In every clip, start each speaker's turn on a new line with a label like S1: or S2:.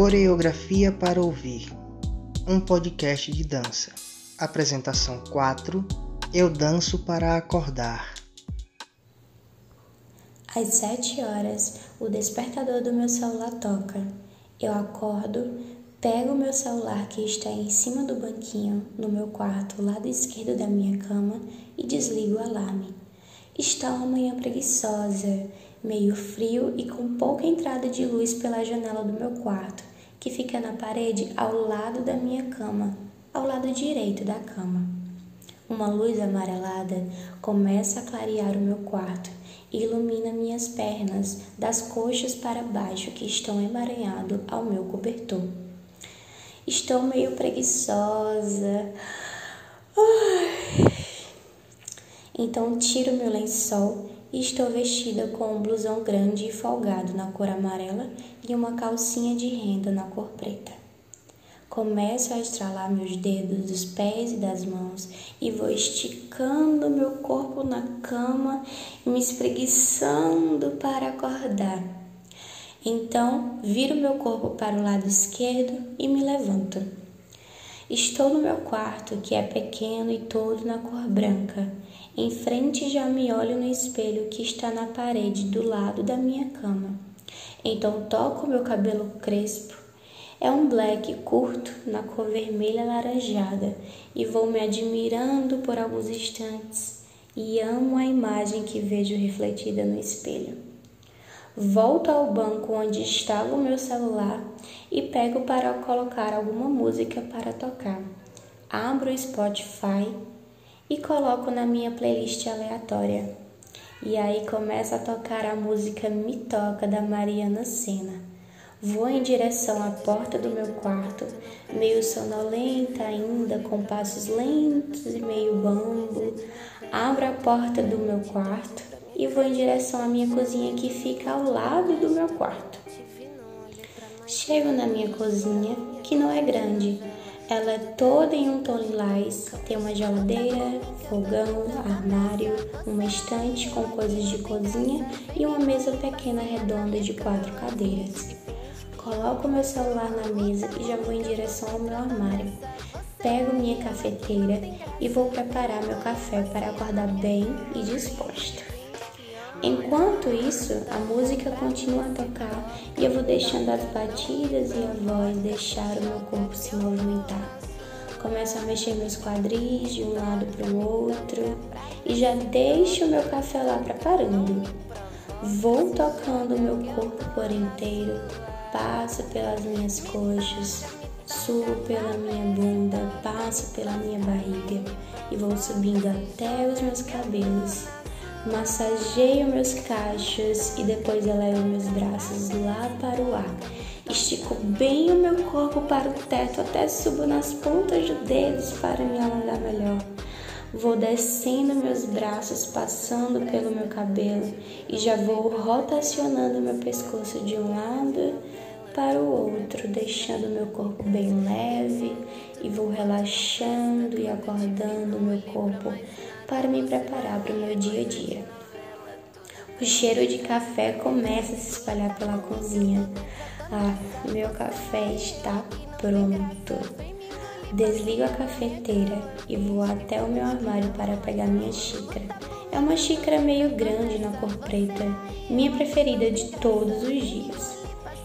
S1: Coreografia para ouvir. Um podcast de dança. Apresentação 4. Eu danço para acordar.
S2: Às sete horas, o despertador do meu celular toca. Eu acordo, pego o meu celular que está em cima do banquinho no meu quarto, lado esquerdo da minha cama, e desligo o alarme. Está uma manhã preguiçosa, meio frio e com pouca entrada de luz pela janela do meu quarto, que fica na parede ao lado da minha cama, ao lado direito da cama. Uma luz amarelada começa a clarear o meu quarto e ilumina minhas pernas, das coxas para baixo que estão emaranhado ao meu cobertor. Estou meio preguiçosa. Então tiro meu lençol e estou vestida com um blusão grande e folgado na cor amarela e uma calcinha de renda na cor preta. Começo a estralar meus dedos dos pés e das mãos e vou esticando meu corpo na cama e me espreguiçando para acordar. Então, viro meu corpo para o lado esquerdo e me levanto. Estou no meu quarto, que é pequeno e todo na cor branca. Em frente já me olho no espelho que está na parede do lado da minha cama. Então toco meu cabelo crespo é um black curto na cor vermelha alaranjada e vou me admirando por alguns instantes e amo a imagem que vejo refletida no espelho. Volto ao banco onde estava o meu celular e pego para colocar alguma música para tocar. Abro o Spotify e coloco na minha playlist aleatória. E aí começa a tocar a música Me Toca da Mariana Senna. Vou em direção à porta do meu quarto, meio sonolenta ainda, com passos lentos e meio bambo. Abro a porta do meu quarto e vou em direção à minha cozinha que fica ao lado do meu quarto. Chego na minha cozinha, que não é grande. Ela é toda em um tom lilás, tem uma geladeira, fogão, armário, uma estante com coisas de cozinha e uma mesa pequena redonda de quatro cadeiras. Coloco meu celular na mesa e já vou em direção ao meu armário. Pego minha cafeteira e vou preparar meu café para acordar bem e disposta. Enquanto isso, a música continua a tocar e eu vou deixando as batidas e a voz deixar o meu corpo se movimentar. Começo a mexer meus quadris de um lado para o outro e já deixo o meu café lá preparando. Vou tocando o meu corpo por inteiro, passo pelas minhas coxas, subo pela minha bunda, passo pela minha barriga e vou subindo até os meus cabelos. Massageio meus cachos e depois elevo meus braços lá para o ar. Estico bem o meu corpo para o teto até subo nas pontas dos dedos para me alongar melhor. Vou descendo meus braços, passando pelo meu cabelo e já vou rotacionando meu pescoço de um lado para o outro, deixando meu corpo bem leve e vou relaxando e acordando meu corpo para me preparar para o meu dia a dia. O cheiro de café começa a se espalhar pela cozinha. Ah, meu café está pronto. Desligo a cafeteira e vou até o meu armário para pegar minha xícara. É uma xícara meio grande na cor preta, minha preferida de todos os dias.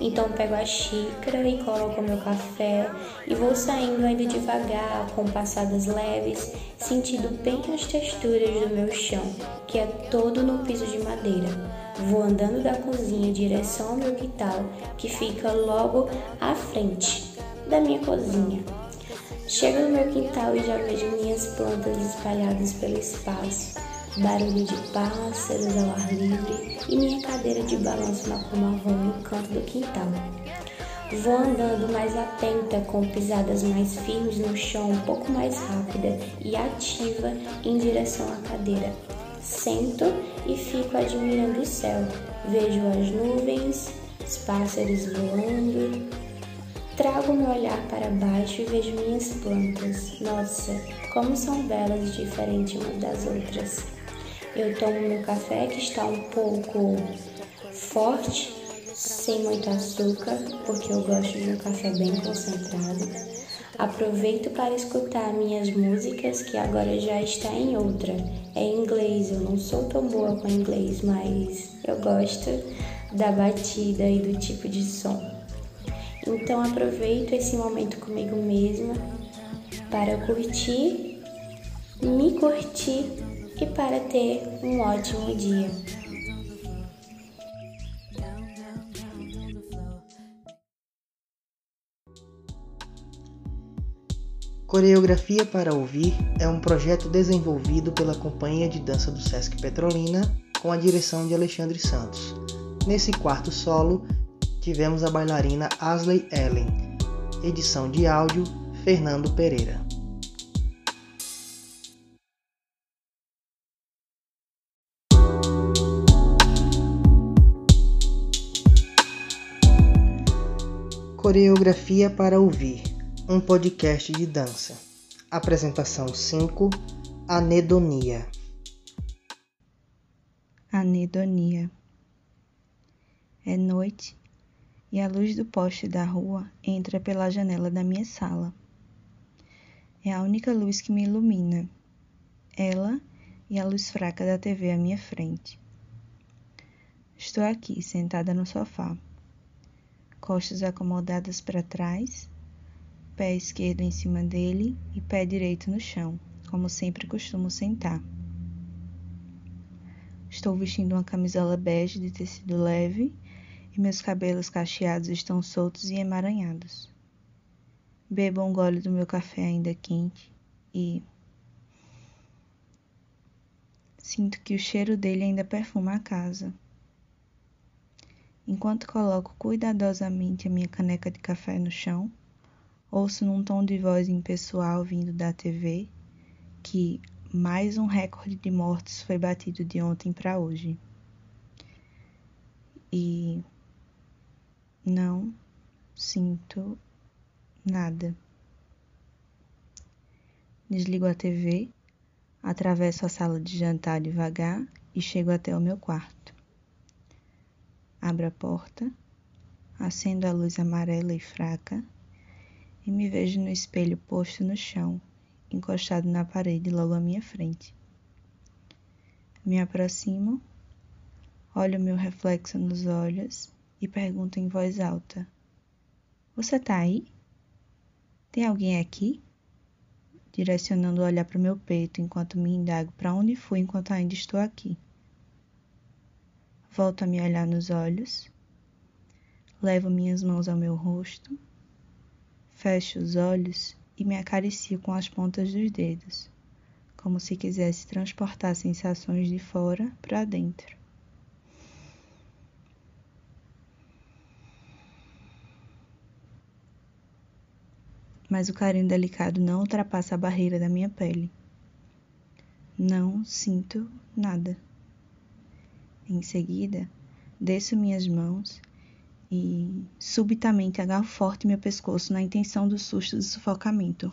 S2: Então pego a xícara e coloco meu café e vou saindo ainda devagar, com passadas leves, sentindo bem as texturas do meu chão, que é todo no piso de madeira. Vou andando da cozinha em direção ao meu quintal, que fica logo à frente da minha cozinha. Chego no meu quintal e já vejo minhas plantas espalhadas pelo espaço, barulho de pássaros ao ar livre e minha cadeira de balanço na cor marrom no canto do quintal. Vou andando mais atenta, com pisadas mais firmes no chão, um pouco mais rápida e ativa em direção à cadeira. Sento e fico admirando o céu. Vejo as nuvens, os pássaros voando, Trago meu olhar para baixo e vejo minhas plantas. Nossa, como são belas e diferentes umas das outras. Eu tomo meu café que está um pouco forte sem muito açúcar, porque eu gosto de um café bem concentrado. Aproveito para escutar minhas músicas, que agora já está em outra. É em inglês, eu não sou tão boa com inglês, mas eu gosto da batida e do tipo de som. Então aproveito esse momento comigo mesma para curtir, me curtir e para ter um ótimo dia.
S1: Coreografia para Ouvir é um projeto desenvolvido pela Companhia de Dança do Sesc Petrolina com a direção de Alexandre Santos. Nesse quarto solo, tivemos a bailarina Asley Ellen. Edição de áudio, Fernando Pereira. Coreografia para Ouvir um podcast de dança. Apresentação 5: Anedonia.
S3: Anedonia. É noite e a luz do poste da rua entra pela janela da minha sala. É a única luz que me ilumina. Ela e a luz fraca da TV à minha frente. Estou aqui, sentada no sofá, costas acomodadas para trás pé esquerdo em cima dele e pé direito no chão, como sempre costumo sentar. Estou vestindo uma camisola bege de tecido leve e meus cabelos cacheados estão soltos e emaranhados. Bebo um gole do meu café ainda quente e sinto que o cheiro dele ainda perfuma a casa. Enquanto coloco cuidadosamente a minha caneca de café no chão, ouço num tom de voz impessoal vindo da TV que mais um recorde de mortes foi batido de ontem para hoje. E não sinto nada. Desligo a TV, atravesso a sala de jantar devagar e chego até o meu quarto. Abro a porta, acendo a luz amarela e fraca e me vejo no espelho posto no chão, encostado na parede logo à minha frente. Me aproximo, olho meu reflexo nos olhos e pergunto em voz alta: Você tá aí? Tem alguém aqui? Direcionando o olhar para o meu peito enquanto me indago para onde fui enquanto ainda estou aqui. Volto a me olhar nos olhos, levo minhas mãos ao meu rosto Fecho os olhos e me acaricio com as pontas dos dedos, como se quisesse transportar sensações de fora para dentro. Mas o carinho delicado não ultrapassa a barreira da minha pele. Não sinto nada. Em seguida, desço minhas mãos e subitamente agarro forte meu pescoço na intenção do susto do sufocamento.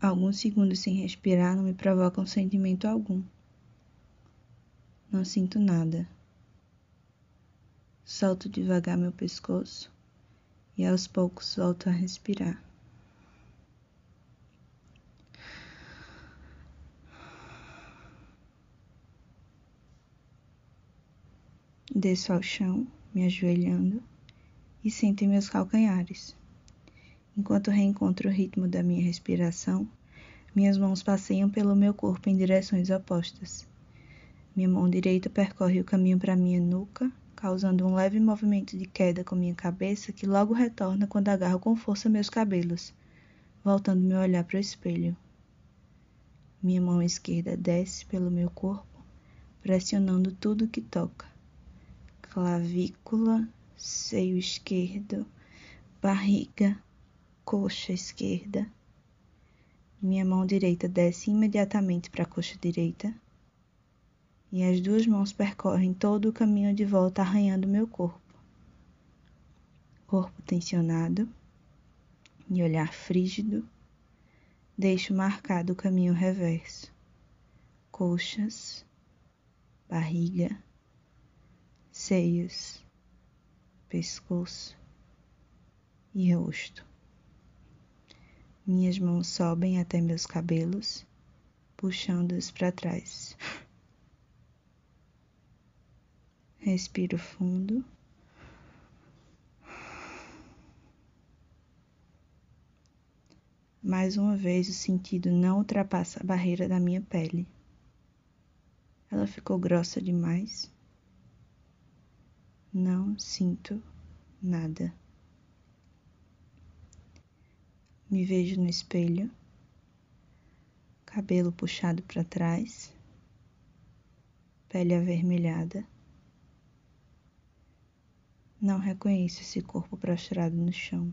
S3: Alguns segundos sem respirar não me provocam sentimento algum. Não sinto nada. Solto devagar meu pescoço e aos poucos volto a respirar. Desço ao chão, me ajoelhando, e sento em meus calcanhares. Enquanto reencontro o ritmo da minha respiração, minhas mãos passeiam pelo meu corpo em direções opostas. Minha mão direita percorre o caminho para minha nuca, causando um leve movimento de queda com minha cabeça que logo retorna quando agarro com força meus cabelos, voltando meu olhar para o espelho. Minha mão esquerda desce pelo meu corpo, pressionando tudo que toca clavícula, seio esquerdo, barriga, coxa esquerda. Minha mão direita desce imediatamente para a coxa direita e as duas mãos percorrem todo o caminho de volta arranhando meu corpo. Corpo tensionado, e olhar frígido, deixo marcado o caminho reverso. Coxas, barriga, seios, pescoço e rosto. Minhas mãos sobem até meus cabelos, puxando-os para trás. Respiro fundo. Mais uma vez, o sentido não ultrapassa a barreira da minha pele. Ela ficou grossa demais. Não sinto nada. Me vejo no espelho, cabelo puxado para trás, pele avermelhada. Não reconheço esse corpo prostrado no chão.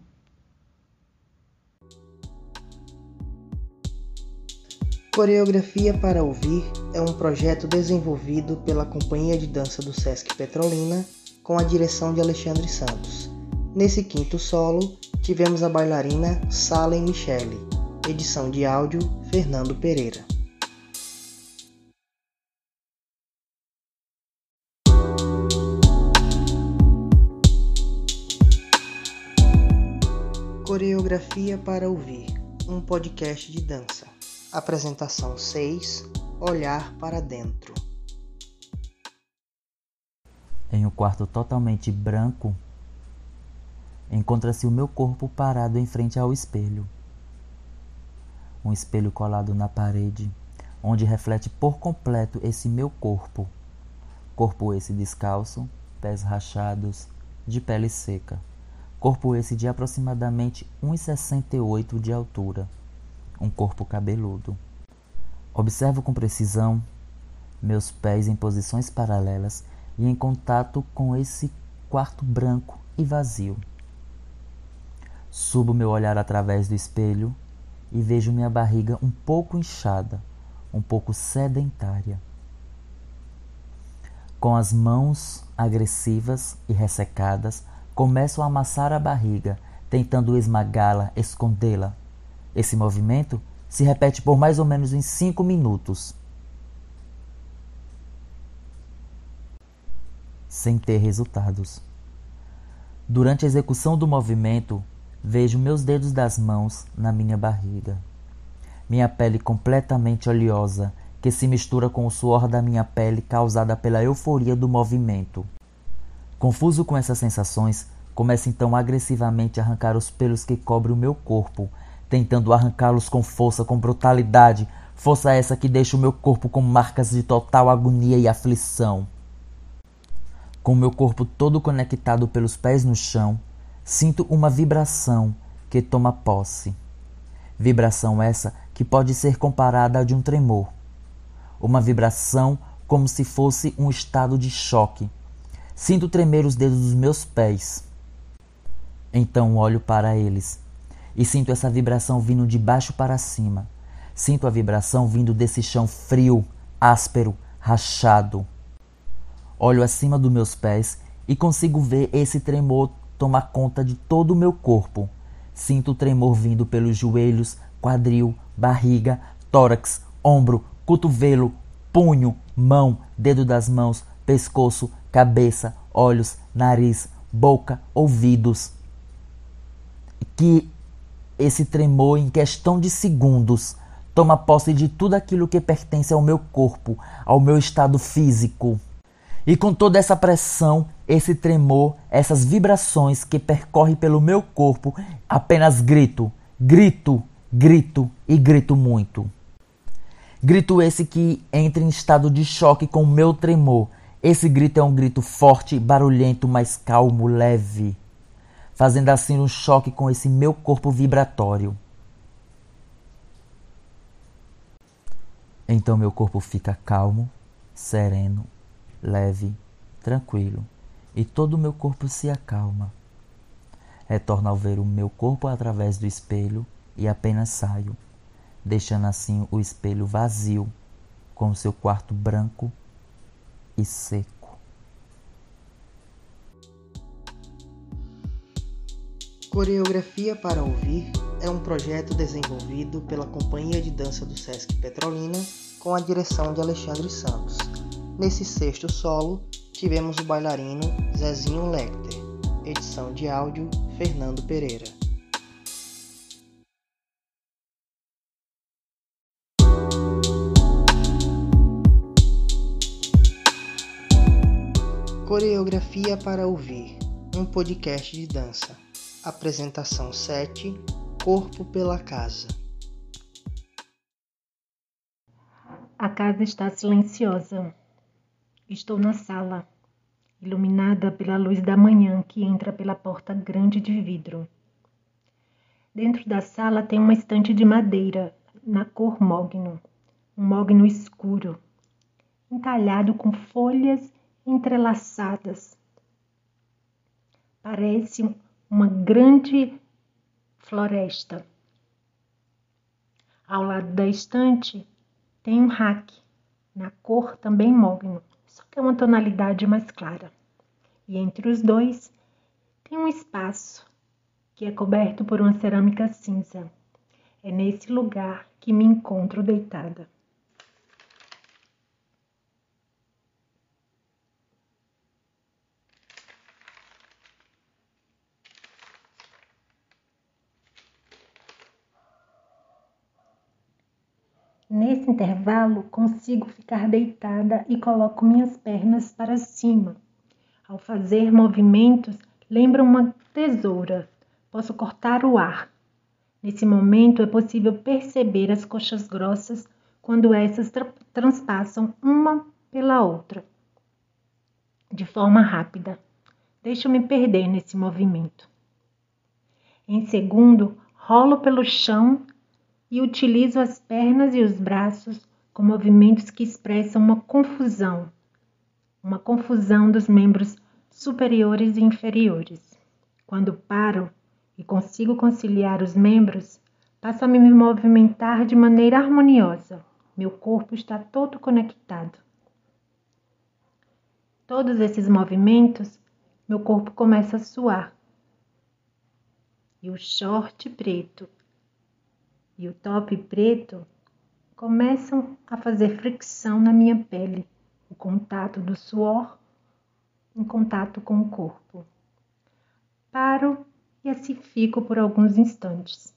S1: Coreografia para Ouvir é um projeto desenvolvido pela Companhia de Dança do Sesc Petrolina com a direção de Alexandre Santos. Nesse quinto solo, tivemos a bailarina Salem Michele, edição de áudio Fernando Pereira. Coreografia para Ouvir, um podcast de dança. Apresentação 6 Olhar para dentro.
S4: Em um quarto totalmente branco, encontra-se o meu corpo parado em frente ao espelho. Um espelho colado na parede, onde reflete por completo esse meu corpo. Corpo esse descalço, pés rachados, de pele seca. Corpo esse de aproximadamente 1,68 de altura um corpo cabeludo. Observo com precisão meus pés em posições paralelas e em contato com esse quarto branco e vazio. Subo meu olhar através do espelho e vejo minha barriga um pouco inchada, um pouco sedentária. Com as mãos agressivas e ressecadas, começo a amassar a barriga, tentando esmagá-la, escondê-la, esse movimento se repete por mais ou menos em 5 minutos. Sem ter resultados. Durante a execução do movimento, vejo meus dedos das mãos na minha barriga. Minha pele completamente oleosa, que se mistura com o suor da minha pele causada pela euforia do movimento. Confuso com essas sensações, começo então agressivamente a arrancar os pelos que cobrem o meu corpo tentando arrancá-los com força, com brutalidade, força essa que deixa o meu corpo com marcas de total agonia e aflição. Com o meu corpo todo conectado pelos pés no chão, sinto uma vibração que toma posse. Vibração essa que pode ser comparada a de um tremor. Uma vibração como se fosse um estado de choque. Sinto tremer os dedos dos meus pés. Então olho para eles e sinto essa vibração vindo de baixo para cima. Sinto a vibração vindo desse chão frio, áspero, rachado. Olho acima dos meus pés e consigo ver esse tremor tomar conta de todo o meu corpo. Sinto o tremor vindo pelos joelhos, quadril, barriga, tórax, ombro, cotovelo, punho, mão, dedo das mãos, pescoço, cabeça, olhos, nariz, boca, ouvidos. Que esse tremor, em questão de segundos, toma posse de tudo aquilo que pertence ao meu corpo, ao meu estado físico. E com toda essa pressão, esse tremor, essas vibrações que percorrem pelo meu corpo, apenas grito, grito, grito e grito muito. Grito esse que entra em estado de choque com o meu tremor. Esse grito é um grito forte, barulhento, mas calmo, leve fazendo assim um choque com esse meu corpo vibratório. Então meu corpo fica calmo, sereno, leve, tranquilo, e todo o meu corpo se acalma. Retorno ao ver o meu corpo através do espelho e apenas saio, deixando assim o espelho vazio, com seu quarto branco e seco.
S1: Coreografia para Ouvir é um projeto desenvolvido pela Companhia de Dança do Sesc Petrolina com a direção de Alexandre Santos. Nesse sexto solo, tivemos o bailarino Zezinho Lecter, edição de áudio Fernando Pereira. Coreografia para Ouvir, um podcast de dança. Apresentação 7 Corpo pela Casa.
S5: A casa está silenciosa. Estou na sala, iluminada pela luz da manhã que entra pela porta grande de vidro. Dentro da sala tem uma estante de madeira na cor mogno, um mogno escuro, entalhado com folhas entrelaçadas. Parece uma grande floresta. Ao lado da estante tem um rack, na cor também mogno, só que é uma tonalidade mais clara. E entre os dois tem um espaço que é coberto por uma cerâmica cinza. É nesse lugar que me encontro deitada. Nesse intervalo, consigo ficar deitada e coloco minhas pernas para cima. Ao fazer movimentos, lembra uma tesoura. Posso cortar o ar. Nesse momento, é possível perceber as coxas grossas quando essas tra transpassam uma pela outra de forma rápida. Deixo-me perder nesse movimento. Em segundo, rolo pelo chão e utilizo as pernas e os braços com movimentos que expressam uma confusão, uma confusão dos membros superiores e inferiores. Quando paro e consigo conciliar os membros, passo a me movimentar de maneira harmoniosa. Meu corpo está todo conectado. Todos esses movimentos, meu corpo começa a suar. E o short preto e o top preto começam a fazer fricção na minha pele, o contato do suor em contato com o corpo. Paro e assim fico por alguns instantes,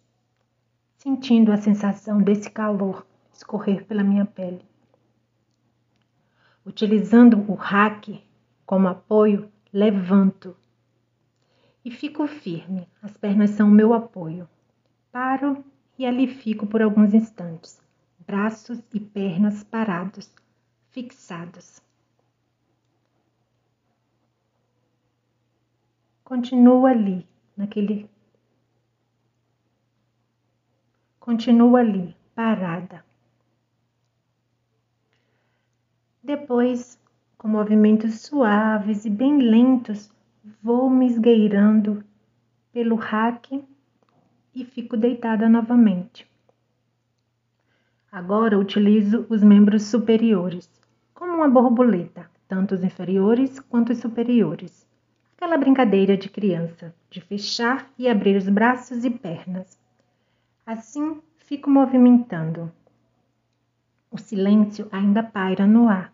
S5: sentindo a sensação desse calor escorrer pela minha pele. Utilizando o rack como apoio, levanto e fico firme. As pernas são meu apoio. Paro e ali fico por alguns instantes, braços e pernas parados, fixados. Continuo ali, naquele. Continuo ali, parada. Depois, com movimentos suaves e bem lentos, vou me esgueirando pelo rack e fico deitada novamente. Agora utilizo os membros superiores, como uma borboleta, tanto os inferiores quanto os superiores. Aquela brincadeira de criança, de fechar e abrir os braços e pernas. Assim fico movimentando. O silêncio ainda paira no ar.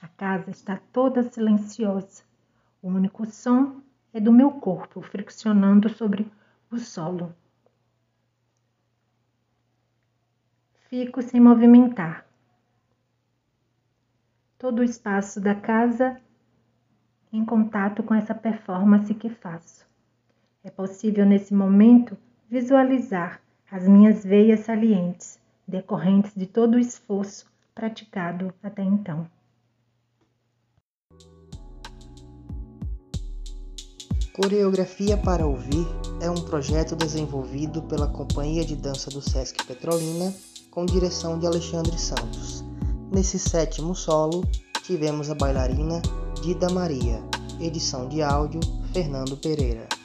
S5: A casa está toda silenciosa. O único som é do meu corpo friccionando sobre o solo. Fico sem movimentar. Todo o espaço da casa em contato com essa performance que faço. É possível nesse momento visualizar as minhas veias salientes, decorrentes de todo o esforço praticado até então.
S1: Coreografia para Ouvir é um projeto desenvolvido pela Companhia de Dança do Sesc Petrolina com direção de Alexandre Santos. Nesse sétimo solo, tivemos a bailarina Dida Maria, edição de áudio Fernando Pereira.